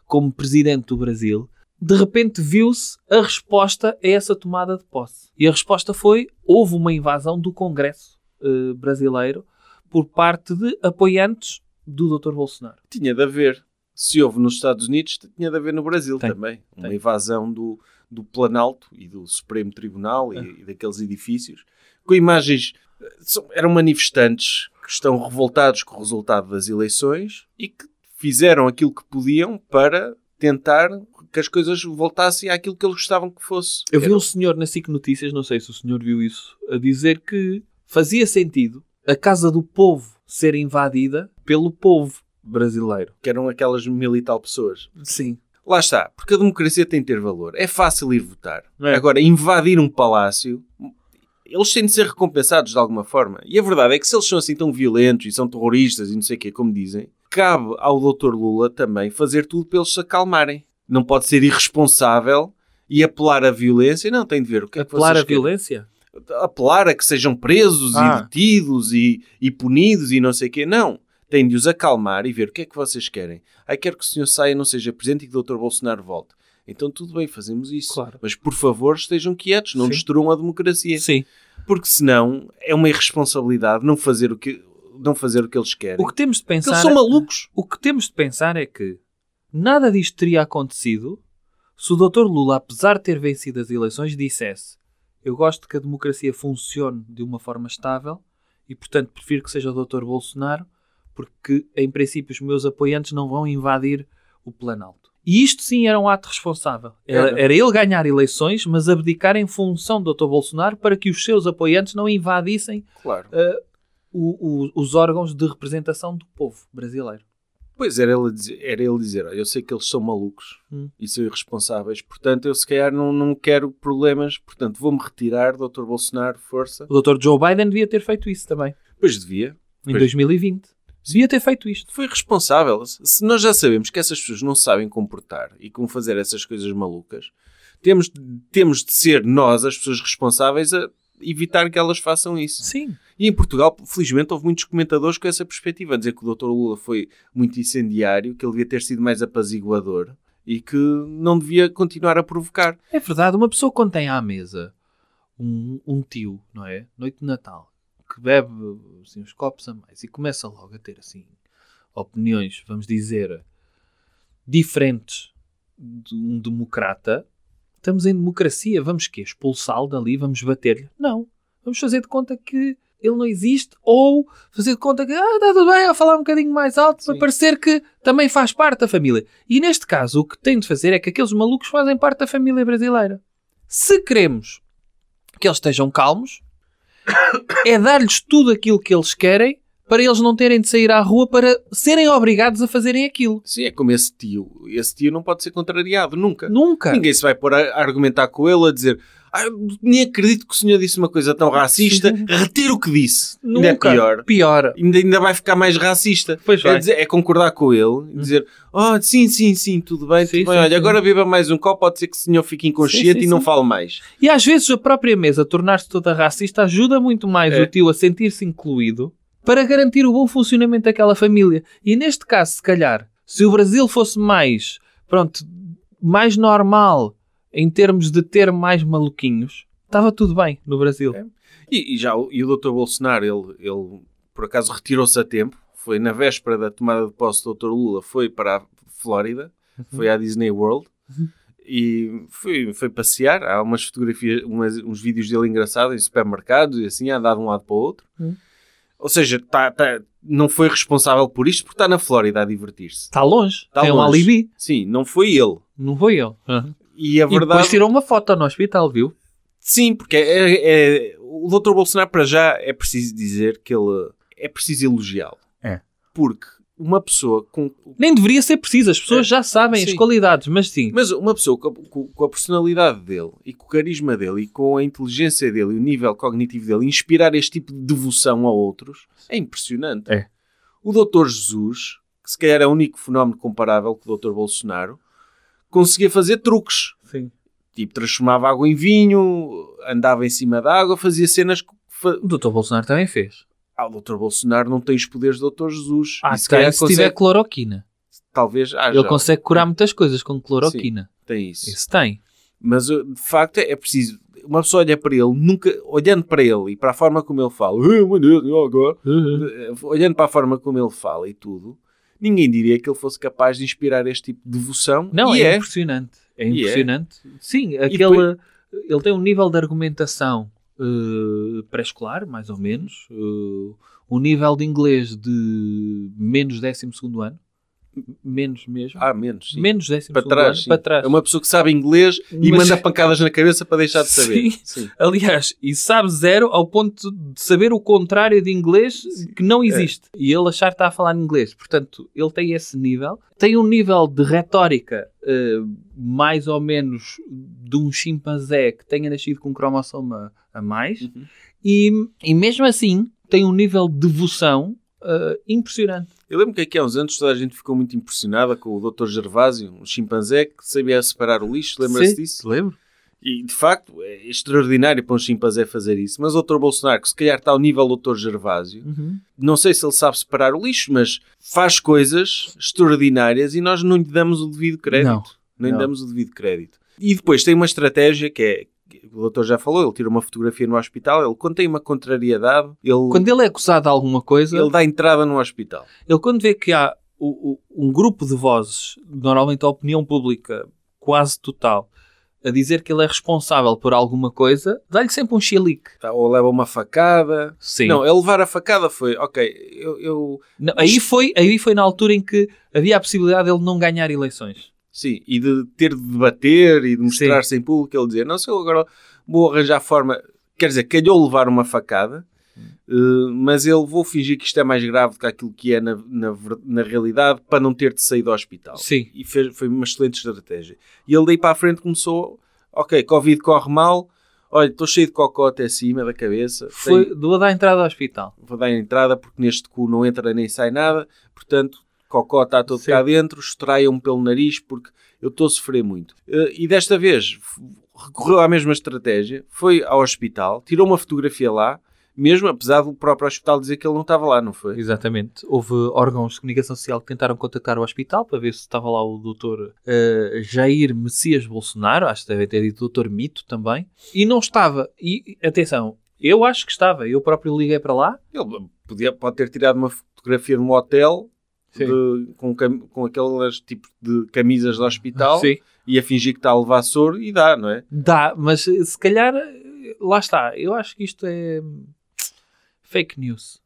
como presidente do Brasil, de repente viu-se a resposta a essa tomada de posse. E a resposta foi: houve uma invasão do Congresso eh, brasileiro por parte de apoiantes do Dr. Bolsonaro. Tinha de haver. Se houve nos Estados Unidos, tinha de haver no Brasil Tem. também. Uma Tem. invasão do, do Planalto e do Supremo Tribunal e, Ah. e daqueles edifícios com imagens. eh, são- Eram manifestantes que estão revoltados com o resultado das eleições e que fizeram aquilo que podiam para tentar que as coisas voltassem àquilo que eles gostavam que fosse. Eu vi Era- um senhor na SIC Notícias, não sei se o senhor viu isso, a dizer que fazia sentido a casa do povo ser invadida pelo povo brasileiro. que eram aquelas mil e tal pessoas. Sim. Lá está, porque a democracia tem de ter valor. É fácil ir votar. É. Agora, invadir um palácio, eles têm de ser recompensados de alguma forma. E a verdade é que se eles são assim tão violentos e são terroristas e não sei o quê, como dizem, cabe ao Dr. Lula também fazer tudo para eles se acalmarem. Não pode ser irresponsável e apelar à violência. Não, tem de ver o que é que Apelar querem. violência? Apelar a que sejam presos Ah. e detidos e, e punidos e não sei o quê. Não. Tem de os acalmar e ver o que é que vocês querem. Ai, quero que o senhor saia, não seja presente e que o Dr. Bolsonaro volte. Então tudo bem, fazemos isso. Claro. Mas por favor estejam quietos, não Sim. destruam a democracia. Sim. Porque senão é uma irresponsabilidade não fazer o que, não fazer o que eles querem. O que temos de Porque pensar... eles são malucos. O que temos de pensar é que nada disto teria acontecido se o Dr. Lula, apesar de ter vencido as eleições, dissesse eu gosto que a democracia funcione de uma forma estável e, portanto, prefiro que seja o Dr. Bolsonaro porque, em princípio, os meus apoiantes não vão invadir o Planalto. E isto sim era um ato responsável. Era, Era. ele ganhar eleições, mas abdicar em função do Dr. Bolsonaro para que os seus apoiantes não invadissem Claro. o- o- os órgãos de representação do povo brasileiro. Pois era ele, dizer, era ele dizer, "Olha, eu sei que eles são malucos Hum. e são irresponsáveis, portanto eu se calhar não, não quero problemas, portanto vou-me retirar, Dr. Bolsonaro, força. O Dr. Joe Biden devia ter feito isso também, Pois devia. em Pois. 2020. Devia ter feito isto. Foi responsável. Se nós já sabemos que essas pessoas não sabem comportar e como fazer essas coisas malucas, temos, temos de ser nós, as pessoas responsáveis, a evitar que elas façam isso. Sim. E em Portugal, felizmente, houve muitos comentadores com essa perspectiva, a dizer que o Dr. Lula foi muito incendiário, que ele devia ter sido mais apaziguador e que não devia continuar a provocar. É verdade, uma pessoa quando tem à mesa um, um tio, não é? Noite de Natal, que bebe assim, uns copos a mais e começa logo a ter assim opiniões, vamos dizer, diferentes de um democrata, estamos em democracia, vamos quê? Expulsá-lo dali, vamos bater-lhe? Não. Vamos fazer de conta que ele não existe ou fazer de conta que ah, está tudo bem, a falar um bocadinho mais alto para Sim. parecer que também faz parte da família. E neste caso, o que tem de fazer é que aqueles malucos fazem parte da família brasileira. Se queremos que eles estejam calmos, é dar-lhes tudo aquilo que eles querem para eles não terem de sair à rua para serem obrigados a fazerem aquilo. Sim, é como esse tio. Esse tio não pode ser contrariado, nunca. Nunca. Ninguém se vai pôr a argumentar com ele a dizer ah, nem acredito que o senhor disse uma coisa tão racista. Retira o que disse. Ainda é Nunca. pior. Pior. Ainda, ainda vai ficar mais racista. Pois é, vai. Uhum. dizer- é concordar com ele e dizer oh, sim, sim, sim, tudo bem, Sim, tudo bem. sim, Olha, sim. agora beba mais um copo, pode ser que o senhor fique inconsciente e não fale mais. E às vezes a própria mesa tornar-se toda racista ajuda muito mais É. o tio a sentir-se incluído para garantir o bom funcionamento daquela família. E neste caso, se calhar, se o Brasil fosse mais, pronto, mais normal em termos de ter mais maluquinhos, estava tudo bem no Brasil. É. E, e já o- e o Dr. Bolsonaro, ele, ele por acaso retirou-se a tempo. Foi na véspera da tomada de posse do Dr. Lula, foi para a Flórida, foi à Disney World e foi, foi passear. Há umas fotografias, umas- uns vídeos dele engraçados em supermercados e assim, a andar de um lado para o outro. Hum. Ou seja, tá, tá- não foi responsável por isto porque está na Flórida a divertir-se. Está longe. Está Tem um longe. alibi. Sim, não foi ele. Não foi ele. E a E verdade. depois tirou uma foto no hospital, viu? Sim, porque é, é- o Dr. Bolsonaro, para já, é preciso dizer que ele é preciso elogiá-lo. É. Porque uma pessoa com. Nem deveria ser preciso. As pessoas É. já sabem as Sim. qualidades, mas sim. Mas uma pessoa com, com- com a personalidade dele e com o carisma dele e com a inteligência dele e o nível cognitivo dele, inspirar este tipo de devoção a outros é impressionante. É. O Dr. Jesus, que se calhar é o único fenómeno comparável com o Dr. Bolsonaro, conseguia fazer truques. Sim. Tipo, transformava água em vinho, andava em cima da água, fazia cenas que O Dr. Bolsonaro também fez. Ah, o Dr. Bolsonaro não tem os poderes do Dr. Jesus. Ah, E se tem, calhar se consegue- tiver cloroquina. Talvez haja. Ele consegue curar muitas coisas com cloroquina. Tem isso. Isso tem. Mas uh, de facto é preciso. Uma pessoa olha para ele, nunca, olhando para ele e para a forma como ele fala, "Ah, meu Deus, eu agora", eh, olhando para a forma como ele fala e tudo, ninguém diria que ele fosse capaz de inspirar este tipo de devoção. Não, é, é. impressionante. É é. impressionante. Sim, aquele, depois- ele tem um nível de argumentação eh, pré-escolar, mais ou menos. eh, um nível de inglês de menos 12 ano. Menos mesmo. Ah, menos. Sim. menos 12 para trás, ano. sim. Para trás. É uma pessoa que sabe inglês e Mas- manda [LAUGHS] pancadas na cabeça para deixar de saber. Sim. Sim. Aliás, e sabe zero ao ponto de saber o contrário de inglês que não existe. E ele achar que está a falar inglês. Portanto, ele tem esse nível. Tem um nível de retórica eh, mais ou menos de um chimpanzé que tenha nascido com um cromossoma a mais. Uhum. E, e mesmo assim, tem um nível de devoção eh, impressionante. Eu lembro que aqui há uns anos toda a gente ficou muito impressionada com o Dr. Gervásio, um chimpanzé que sabia separar o lixo. Lembra-se Sim, disso? Lembro. E de facto é extraordinário para um chimpanzé fazer isso. Mas o Dr. Bolsonaro, que se calhar está ao nível do Dr. Gervásio, não sei se ele sabe separar o lixo, mas faz coisas extraordinárias e nós não lhe damos o devido crédito. Não, Não lhe damos o devido crédito. E depois tem uma estratégia que é. O doutor já falou, ele tira uma fotografia no hospital, ele quando tem uma contrariedade, ele, Quando ele é acusado de alguma coisa, ele dá entrada no hospital. Ele quando vê que há o- o- um grupo de vozes, normalmente a opinião pública quase total, a dizer que ele é responsável por alguma coisa, dá-lhe sempre um chilique. Tá? Ou leva uma facada. Sim. Não, ele levar a facada foi, ok, eu, eu Não, aí, foi, aí foi na altura em que havia a possibilidade de ele não ganhar eleições. Sim, e de ter de debater e de mostrar-se em público, ele dizer, não, se eu agora vou arranjar forma, quer dizer, calhou levar uma facada, eh, mas ele vou fingir que isto é mais grave do que aquilo que é na, na, na realidade para não ter de sair do hospital. Sim. E fez, foi uma excelente estratégia. E ele daí para a frente começou, ok, Covid corre mal, olha, estou cheio de cocó até cima da cabeça, Foi tenho- a dar entrada ao hospital. vou dar a entrada porque neste cu não entra nem sai nada, portanto, cocó está todo Sim. cá dentro, extraiam-me pelo nariz porque eu estou a sofrer muito. Eh, E desta vez recorreu à mesma estratégia, foi ao hospital, tirou uma fotografia lá, mesmo apesar do próprio hospital dizer que ele não estava lá, não foi? Exatamente. Houve órgãos de comunicação social que tentaram contactar o hospital para ver se estava lá o doutor eh, Jair Messias Bolsonaro, acho que deve ter dito doutor Mito também, e não estava. E atenção, eu acho que estava. Eu próprio liguei para lá. Ele podia, pode ter tirado uma fotografia num hotel. De- com, com aqueles tipos de camisas do hospital Sim. e a fingir que está a levar soro e dá, não é? Dá, mas eh, se calhar, eh, lá está. Eu acho que isto é hum, fake news.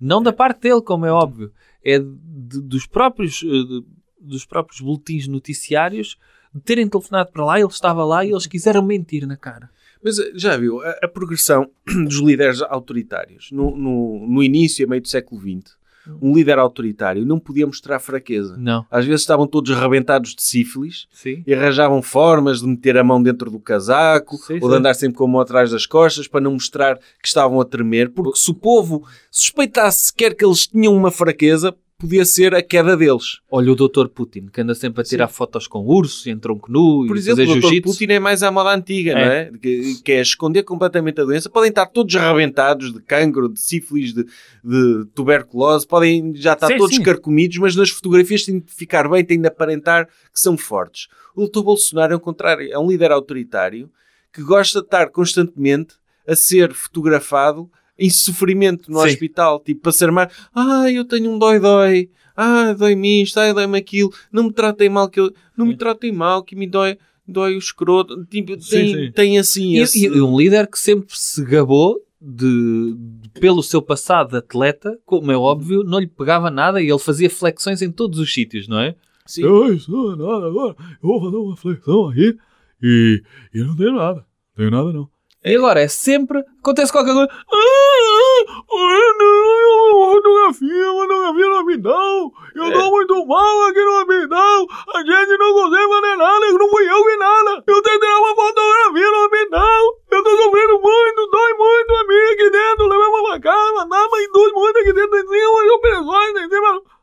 Não da parte dele, como é óbvio. É de- dos próprios, eh, de- dos próprios boletins noticiários de terem telefonado para lá, ele estava lá e eles quiseram mentir na cara. Mas já viu, a, a progressão [CLEARS THROAT] dos líderes autoritários. No, no, no início, a meio do século XX, um líder autoritário não podia mostrar fraqueza. Não. Às vezes estavam todos arrebentados de sífilis Sim. e arranjavam formas de meter a mão dentro do casaco Sim, ou de andar sempre com a mão atrás das costas para não mostrar que estavam a tremer, porque se o povo suspeitasse sequer que eles tinham uma fraqueza, podia ser a queda deles. Olha o Dr. Putin, que anda sempre a tirar fotos com ursos e em tronco nu Por e exemplo, fazer o Dr. jiu-jitsu. Putin é mais à moda antiga, É. não é? Que, que é esconder completamente a doença. Podem estar todos arrebentados de cancro, de sífilis, de, de tuberculose, podem já estar Sim, todos sim. carcomidos, mas nas fotografias têm de ficar bem, têm de aparentar que são fortes. O Dr. Bolsonaro é o contrário, é um líder autoritário que gosta de estar constantemente a ser fotografado em sofrimento no Sim. hospital, tipo para ser mais, ai, eu tenho um dói-dói, ah, dói-me isto, ai, dói-me aquilo, não me tratem mal, que eu, não me tratem mal, que me dói, dói o escroto, tipo, tem, sim. tem assim E, esse... e um líder que sempre se gabou de, de- pelo seu passado de atleta, como é óbvio, não lhe pegava nada e ele fazia flexões em todos os sítios, não é? Sim. Eu nada agora. Eu vou fazer uma flexão aqui e, e eu não tenho nada. Não tenho nada não. E agora é sempre. Acontece qualquer coisa. Ah, não, fotografia, fotografia no hospital. Eu tô muito mal aqui no hospital. A gente não consegue fazer nada. Não fui eu que nada. Eu tentei uma fotografia no hospital. Eu tô sofrendo muito, dói muito a mim aqui dentro. Levei pra casa, mandava e dói muito aqui dentro. Tem umas operações, tem.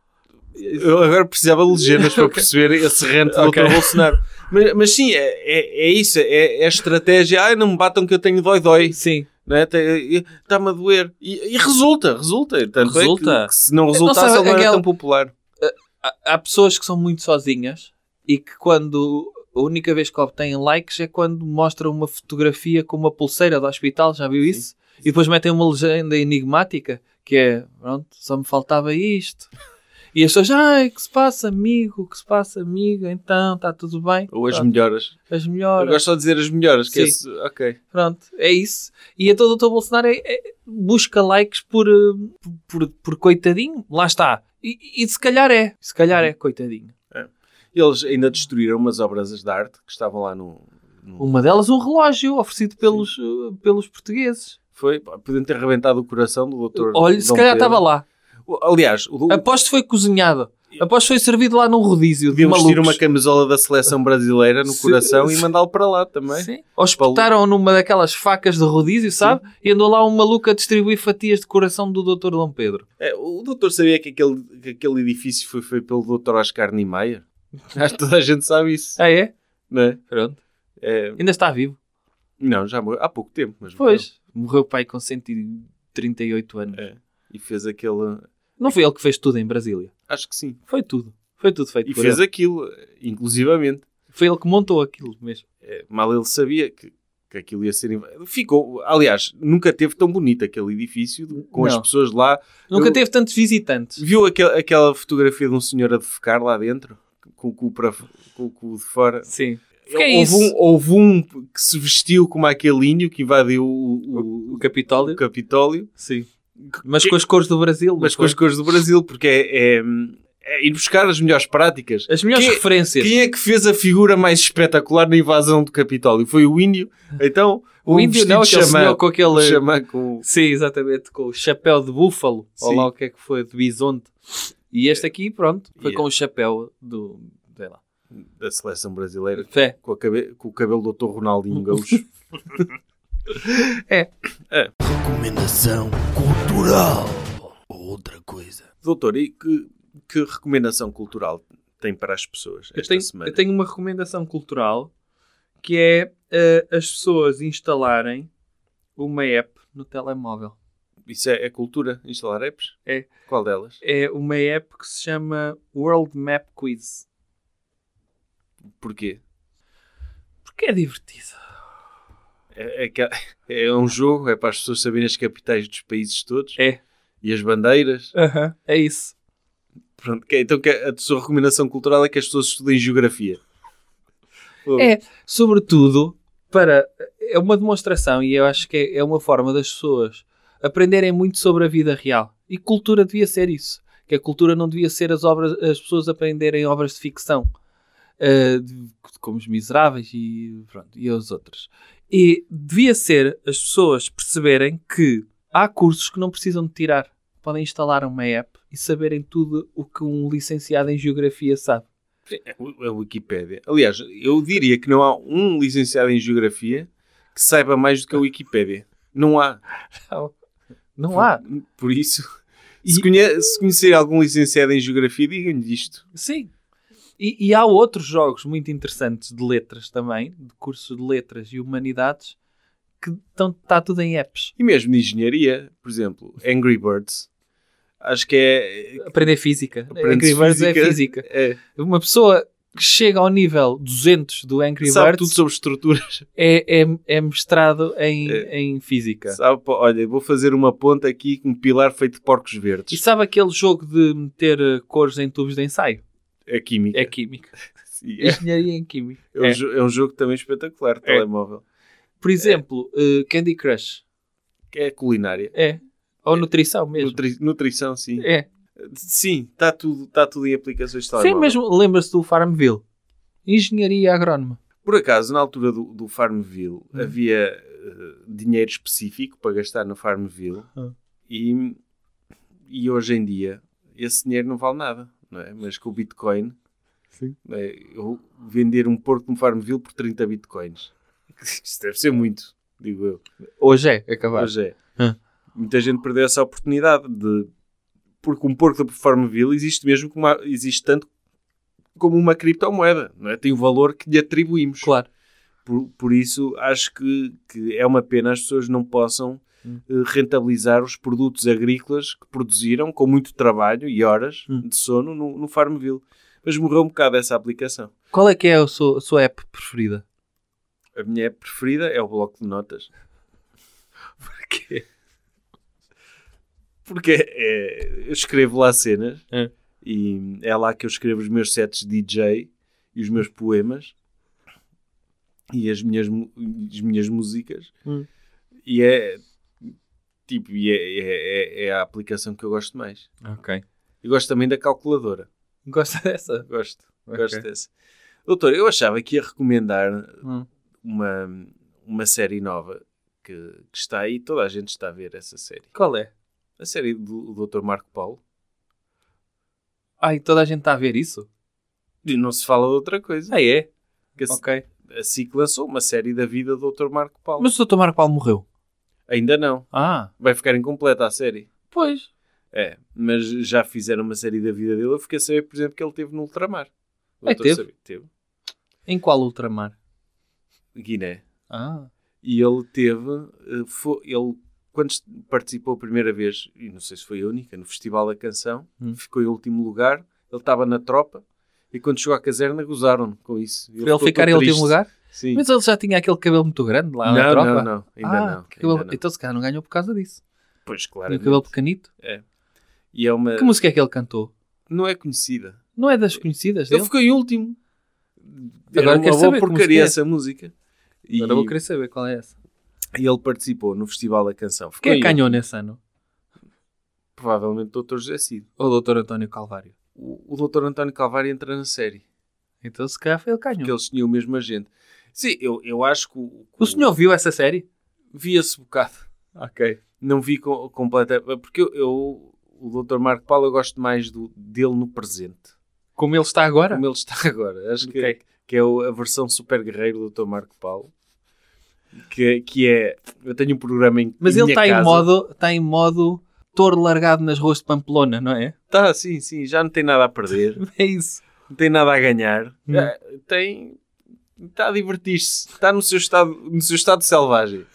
Eu agora precisava de legendas para perceber esse rente do Ok. Dr. Bolsonaro. Mas, mas sim, é, é, é isso, é, é a estratégia, ai, não me batam que eu tenho dói-dói. Sim. não é? Está-me a doer. E, e resulta, resulta. Tanto Resulta. É que, que se não resultasse, não aquela- tão popular. Há, há pessoas que são muito sozinhas e que quando. A única vez que obtêm likes é quando mostram uma fotografia com uma pulseira do hospital, já viu isso? E depois metem uma legenda enigmática que é: pronto, só me faltava isto. E as pessoas, ai, que se passa, amigo? Que se passa, amigo? Então, está tudo bem? Ou as Pronto, melhoras. as Eu melhoras. gosto só de dizer as melhoras. Que Sim. esse, ok. Pronto, é isso. E então o Dr. Bolsonaro é- é- busca likes por, eh, por, por coitadinho. Lá está. E, e se calhar é. Se calhar é coitadinho. Eles ainda destruíram umas obras de arte que estavam lá no... no- Uma delas um relógio oferecido pelos, eh, pelos portugueses. Foi, podiam ter arrebentado o coração do doutor Olha, se Dom calhar Pedro. estava lá. Aliás, o, o, Aposto foi cozinhado. Aposto que foi servido lá num rodízio de vestir malucos. uma camisola da seleção brasileira no Sim. coração e mandá-lo para lá também. Sim. Ou espetaram numa daquelas facas de rodízio, sabe? E andou lá um maluco a distribuir fatias de coração do Dr. Dom Pedro. É, o doutor sabia que aquele, que aquele edifício foi feito pelo doutor Oscar Niemeyer? [LAUGHS] Acho que toda a gente sabe isso. Ah, é? Não é? Pronto. É, Ainda está vivo. Não, já morreu há pouco tempo. Mas Pois. Morreu pai com 138 anos. morreu. É. E fez aquele... Não foi ele que fez tudo em Brasília. Acho que sim. Foi tudo. Foi tudo feito E por fez ele. aquilo, inclusivamente. Foi ele que montou aquilo mesmo. É, mal ele sabia que, que aquilo ia ser... inv- Ficou... Aliás, nunca teve tão bonito aquele edifício com as Não. pessoas lá. Nunca Eu- teve tantos visitantes. Viu aquel, aquela fotografia de um senhor a defecar lá dentro? Com o cu, para, com o cu de fora? Sim. Porque é houve, isso. um, houve um que se vestiu como aquele índio que invadiu o, o- O Capitólio. o Capitólio, Sim. Mas com as cores do Brasil. mas com as cores do Brasil, porque é, é- é ir buscar as melhores práticas. As melhores Quem- referências. Quem é que fez a figura mais espetacular na invasão do Capitólio? Foi o índio? Então, O índio não, aquele xamã, senhor com aquele... xamã com... Sim, exatamente. Com o chapéu de búfalo. Ou Sim. lá o que é que foi, de bisonte. E este aqui, pronto, foi Yeah. com o chapéu do... Sei lá. da seleção brasileira. Fé. Com, cabe- com o cabelo do Dr. Ronaldinho [LAUGHS] Gaúcho. Recomendação cultural. Ou outra coisa. Doutor, e que, que recomendação cultural tem para as pessoas Eu esta tenho, semana? eu tenho uma recomendação cultural que é eh, as pessoas instalarem uma app no telemóvel. Isso é, é cultura? Instalar apps? É. Qual delas? É uma app que se chama World Map Quiz. Porquê? Porque é divertido. É, é, [LAUGHS] é um jogo, é para as pessoas saberem as capitais dos países todos É. e as bandeiras. É isso. Pronto, que- então que a sua recomendação cultural é que as pessoas estudem geografia. É, sobretudo, para. É uma demonstração e eu acho que é, é uma forma das pessoas aprenderem muito sobre a vida real. E cultura devia ser isso. Que a cultura não devia ser as obras, as pessoas aprenderem obras de ficção. Uh, de- como os miseráveis e, pronto, e os outros. E devia ser as pessoas perceberem que há cursos que não precisam de tirar. Podem instalar uma app e saberem tudo o que um licenciado em geografia sabe. É a Wikipédia. Aliás, eu diria que não há um licenciado em Geografia que saiba mais do que a Wikipédia. Não há. Não há. Por isso, se, conhe- se conhecer algum licenciado em Geografia, digam-lhe isto. Sim. E, e há outros jogos muito interessantes de letras também, de cursos de letras e humanidades, que está tudo em apps. E mesmo de engenharia, por exemplo, Angry Birds. Acho que é. Aprender física. Angry Birds é física. É, Uma pessoa que chega ao nível 200 do Angry sabe tudo Birds sobre estruturas. é, é, é mestrado em, É. em física. Sabe, olha, vou fazer uma ponta aqui com um pilar feito de porcos E verdes. sabe aquele jogo de meter eh, cores em tubos de ensaio? É química. É química. [LAUGHS] Sim, é. Engenharia em química. É um É. é um jogo também espetacular, telemóvel. Por exemplo, eh, Candy Crush. Que é culinária. É. Ou nutrição mesmo. Nutri- nutrição, sim. É. Sim, está tudo, tá tudo em aplicações de Sim, telemóvel. mesmo lembra-se do Farmville. Engenharia agrónoma. Por acaso, na altura do, do Farmville, Hum. havia eh, dinheiro específico para gastar no Farmville Hum. e, e hoje em dia esse dinheiro não vale nada, não é? Mas com o Bitcoin, Sim. é? eu vender um porco no Farmville por 30 Bitcoins. [LAUGHS] Isso deve ser muito, digo eu. Hoje é, acabar. Hoje é. Hum. Muita gente perdeu essa oportunidade de. Porque um porco da Farmville existe mesmo como uma- existe tanto como uma criptomoeda, não é? Tem o valor que lhe atribuímos. Claro. Por, por isso, acho que, que é uma pena as pessoas não possam Hum. eh, rentabilizar os produtos agrícolas que produziram com muito trabalho e horas Hum. de sono no, no Farmville. Mas morreu um bocado essa aplicação. Qual é que é a sua, a sua app preferida? A minha app preferida é o bloco de notas. [LAUGHS] Porquê? Porque é, eu escrevo lá cenas É. e é lá que eu escrevo os meus sets DJ e os meus poemas e as minhas, as minhas músicas. Hum. E é tipo, e é, é, é- é a aplicação que eu gosto mais. Ok. Eu gosto também da calculadora. Gosta dessa? Gosto, Ok. gosto dessa. Doutor, eu achava que ia recomendar Hum. uma, uma série nova que, que está aí, toda a gente está a ver essa série. Qual é? A série do, do Dr. Marco Paulo. Ai, toda a gente está a ver isso? E não se fala de outra coisa. Ah, é? Que a, Ok. a SIC lançou uma série da vida do Dr. Marco Paulo. Mas o Dr. Marco Paulo morreu? Ainda não. Ah, Vai ficar incompleta a série. pois. É, mas já fizeram uma série da vida dele. Eu fiquei a saber, por exemplo, que ele teve no ultramar. É, teve? Teve. Em qual ultramar? Guiné. Ah, E ele teve, eh, fo- ele quando participou a primeira vez, e não sei se foi a única, no Festival da Canção, Hum. ficou em último lugar, ele estava na tropa, e quando chegou à caserna gozaram com isso. ele ficou ficar em último lugar? Sim. Mas ele já tinha aquele cabelo muito grande lá na tropa? não, não, ainda ah, não. cabelo- ainda não. Então se calhar não ganhou por causa disso. Pois, Tinha claro. o cabelo pequenito. E é uma... Que música é que ele cantou? Não é conhecida. Não é das conhecidas Ele dele? ficou em último. Agora Era uma quero saber porcaria é. essa música. E, Agora vou querer saber qual é essa. e ele participou no Festival da Canção. Ficou Quem é que ganhou nesse ano? Provavelmente o Dr. José Cid. Ou o Dr. António Calvário? O, o Dr. António Calvário entra na série. Então se calhar foi ele que ganhou. Porque eles tinham o mesmo agente. Sim, eu, eu acho que o, O senhor viu essa série? via-se bocado. Ok. Não vi com, completamente. Porque eu, eu- o Dr. Marco Paulo, eu gosto mais do, dele no presente. Como ele está agora? Como ele está agora. Acho que, Ok. que é o- a versão super guerreiro do Dr. Marco Paulo. Que, que é. Eu tenho um programa em. Mas em ele está em modo, está em modo touro largado nas ruas de Pamplona, não é? Tá, sim, sim. Já não tem nada a perder. [LAUGHS] É isso. não tem nada a ganhar. Hum. Tem. Está a divertir-se. Está no seu, estado, no seu estado selvagem.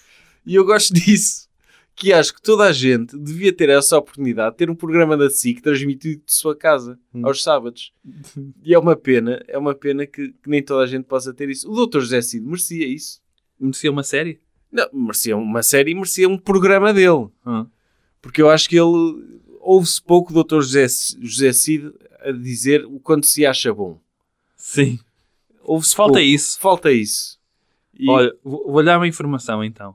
E eu gosto [LAUGHS] disso. Que acho que toda a gente devia ter essa oportunidade de ter um programa da SIC transmitido de sua casa Hum. aos sábados. [LAUGHS] E é uma pena, é uma pena que, que nem toda a gente possa ter isso. O Dr. José Cid merecia isso. Merecia uma série? Não, merecia uma série e merecia um programa dele. Ah. Porque eu acho que ele ouve-se pouco o Dr. José, José Cid a dizer o quanto se acha bom. Sim. Ouve-se Falta pouco. isso. Falta isso. E- Olha, vou vou dar uma informação então.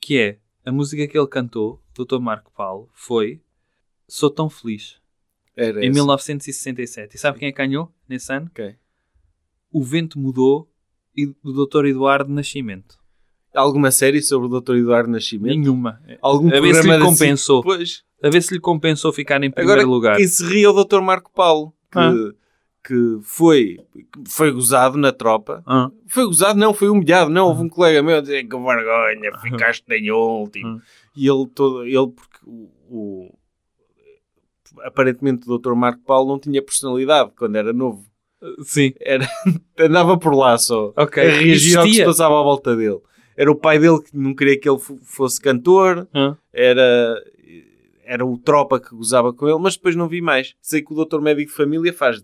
Que é, a música que ele cantou, Dr. Marco Paulo, foi Sou Tão Feliz, era em essa. 1967. E sabe quem é que ganhou nesse ano? Ok. O Vento Mudou e do Dr. Eduardo Nascimento. Alguma série sobre o Dr. Eduardo Nascimento? Nenhuma. Algum A ver se lhe compensou. A ver se lhe compensou ficar em primeiro Agora, lugar. quem se ria é o Dr. Marco Paulo, que, Ah. Que foi, foi gozado na tropa. Ah, Foi gozado, não, foi humilhado. Não, houve um colega meu a dizer que vergonha, ficaste em último. Ah. E ele, todo, ele porque o, o- aparentemente o Dr. Marco Paulo não tinha personalidade quando era novo. sim. Era, [LAUGHS] andava por lá só, Ok. a reagir ao que se passava à volta dele. Era o pai dele que não queria que ele fo- fosse cantor, Ah, era, era o tropa que gozava com ele, mas depois não vi mais. Sei que o Dr. Médico de Família faz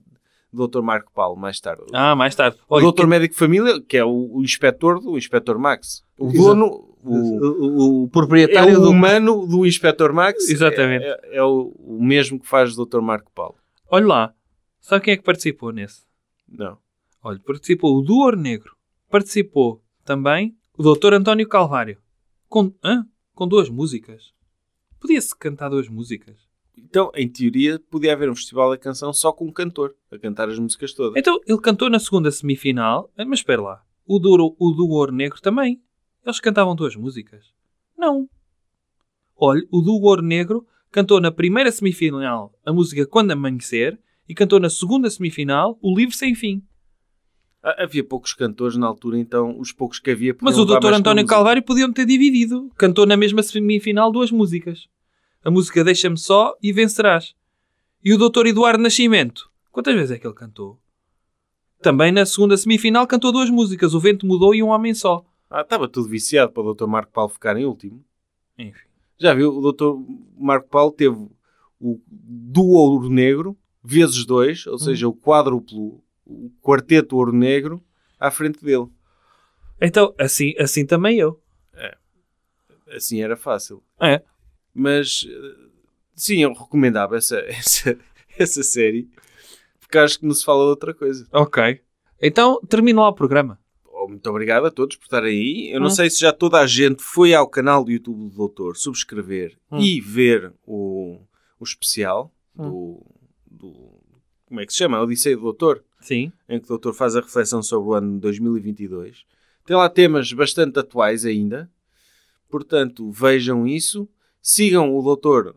Dr. Marco Paulo mais tarde. Ah, mais tarde. o Dr. Médico de Família, que é o, o inspetor do Inspetor Max. O Exato. dono, o, o, o- o é proprietário o do... humano do Inspetor Max. Exatamente. É, é- é o, o mesmo que faz o Dr. Marco Paulo. Olha lá. Sabe quem é que participou nesse? Não. Olha, participou o Duor Negro. Participou também o Dr. António Calvário. Com, hã? com duas músicas. Podia-se cantar duas músicas. Então, em teoria, podia haver um festival da canção só com um cantor a cantar as músicas todas. Então, ele cantou na segunda semifinal. Ah, Mas espera lá. O Duor, o Duor Negro também. Eles cantavam duas músicas. Não. Olha, o Duor Negro cantou na primeira semifinal a música Quando Amanhecer e cantou na segunda semifinal o Livre Sem Fim. Ah, Havia poucos cantores na altura, então os poucos que havia. Mas o Dr. António. Calvário podiam ter dividido. Cantou na mesma semifinal duas músicas. A música Deixa-me Só e Vencerás. E o Dr. Eduardo Nascimento. Quantas vezes é que ele cantou? Também na segunda semifinal cantou duas músicas. O Vento Mudou e Um Homem Só. Ah, estava tudo viciado para o Dr. Marco Paulo ficar em último. Enfim. Já viu? O Dr. Marco Paulo teve o do Ouro Negro, vezes dois, ou seja, o quádruplo, o quarteto Ouro Negro, à frente dele. Então, assim, assim também eu. Assim era fácil. É. Mas, eh, sim, eu recomendava essa, [LAUGHS] essa, essa série, porque acho que não se fala de outra coisa. Ok. Então, termina lá o programa. Oh, muito obrigado a todos por estarem aí. Eu não Hum. sei se já toda a gente foi ao canal do YouTube do Doutor subscrever Hum. e ver o, o especial do, do- Como é que se chama? Odisseia do Doutor, Sim. em que o Doutor faz a reflexão sobre o ano 2022. Tem lá temas bastante atuais ainda. Portanto, vejam isso. Sigam o Doutor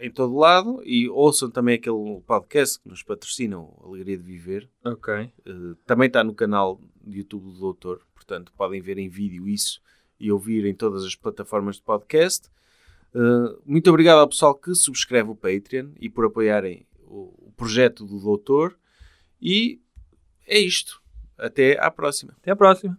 em todo lado e ouçam também aquele podcast que nos patrocina, o Alegria de Viver. Ok. Uh, também está no canal do YouTube do Doutor, portanto podem ver em vídeo isso e ouvir em todas as plataformas de podcast. Uh, muito obrigado ao pessoal que subscreve o Patreon e por apoiarem o, o projeto do Doutor. E é isto. Até à próxima. Até a próxima.